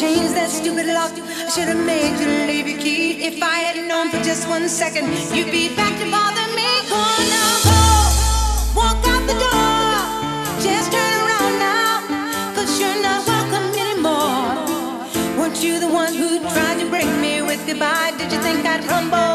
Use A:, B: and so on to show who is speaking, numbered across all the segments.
A: changed that stupid lock. I should have made you leave your key. If I had known for just one second, you'd be back to bother me. Go on now, go. Walk out the door. Just turn around now. Cause you're not welcome anymore. Weren't you the one who tried to break me with goodbye? Did you think I'd crumble?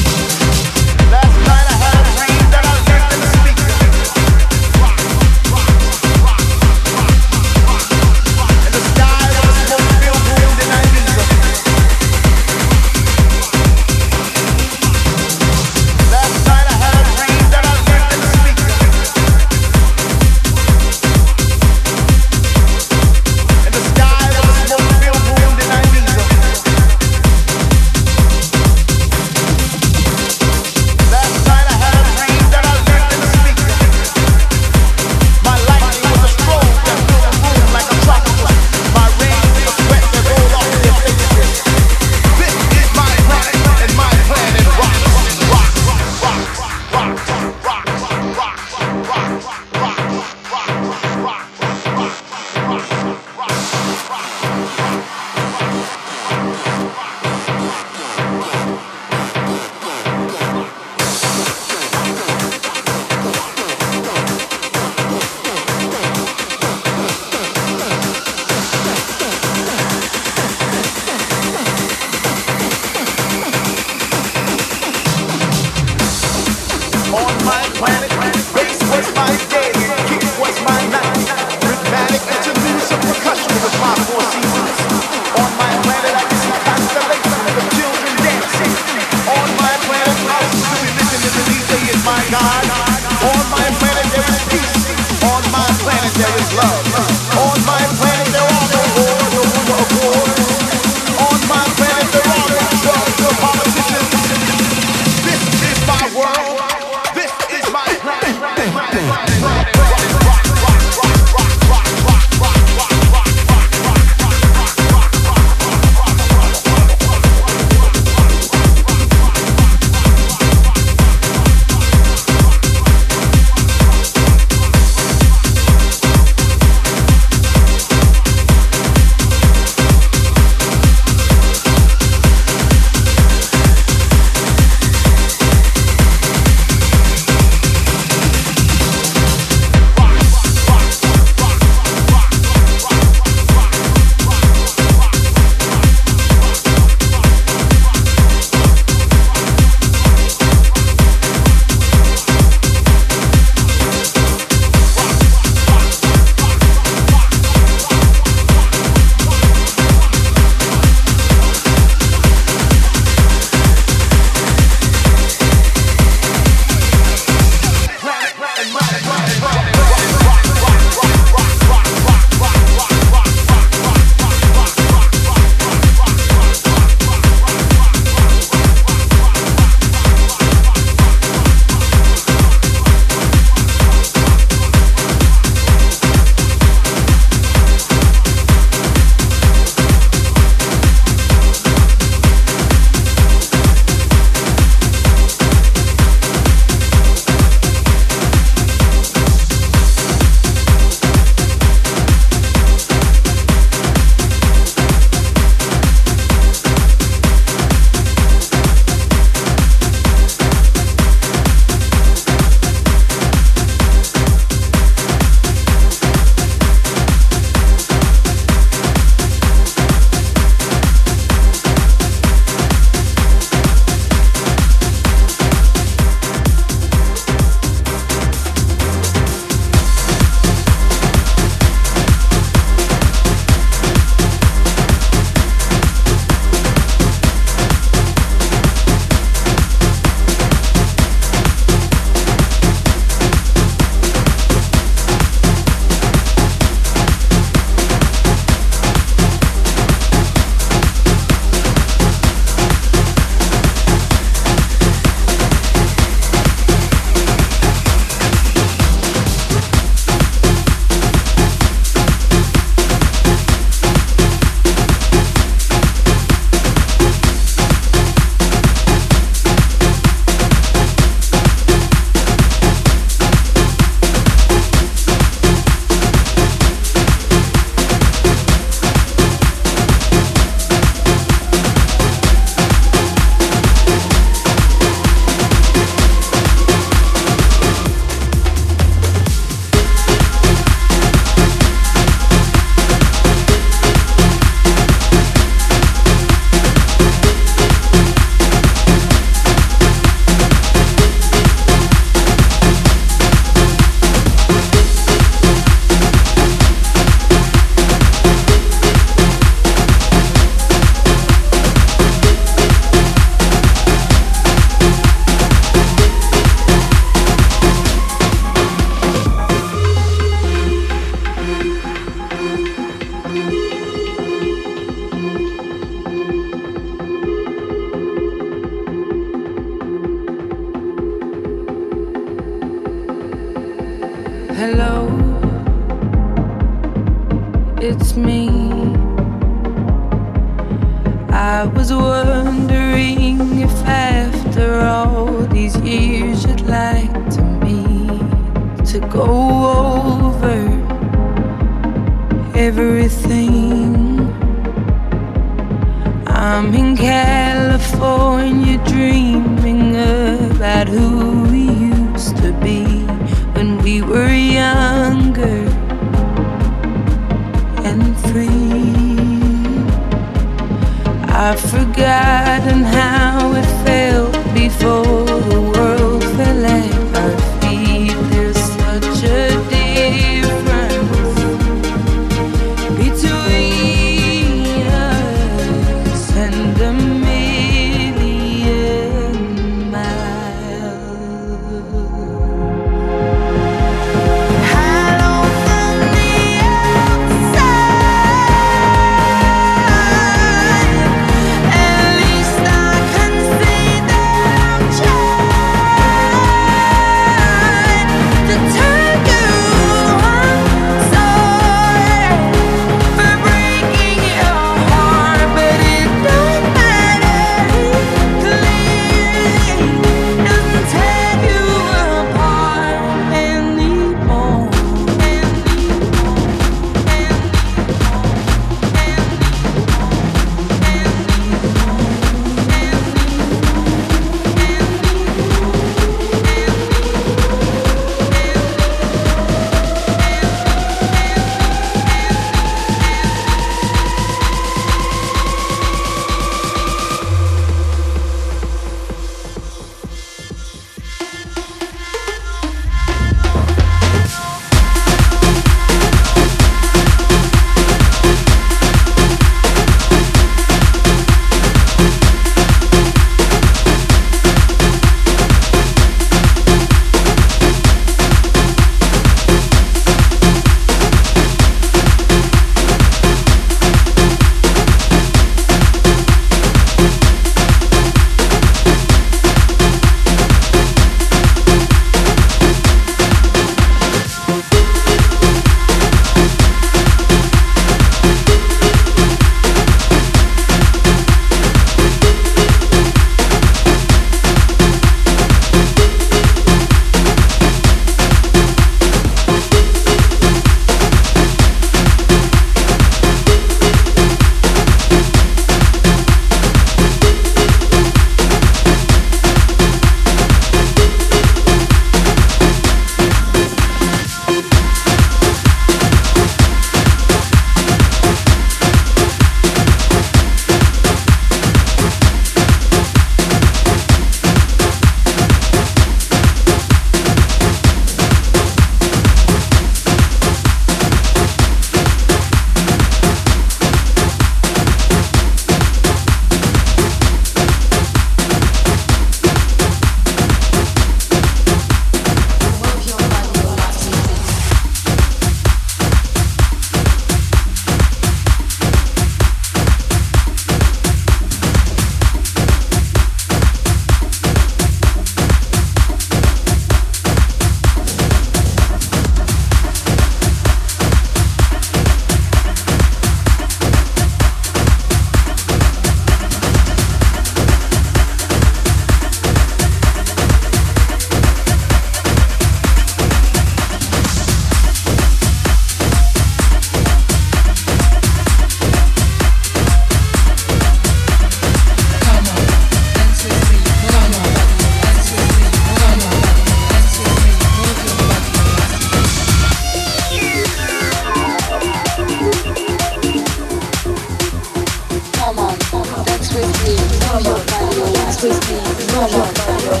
A: strictly, know
B: your value,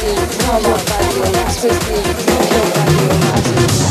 B: me, know your value, strictly, know your value.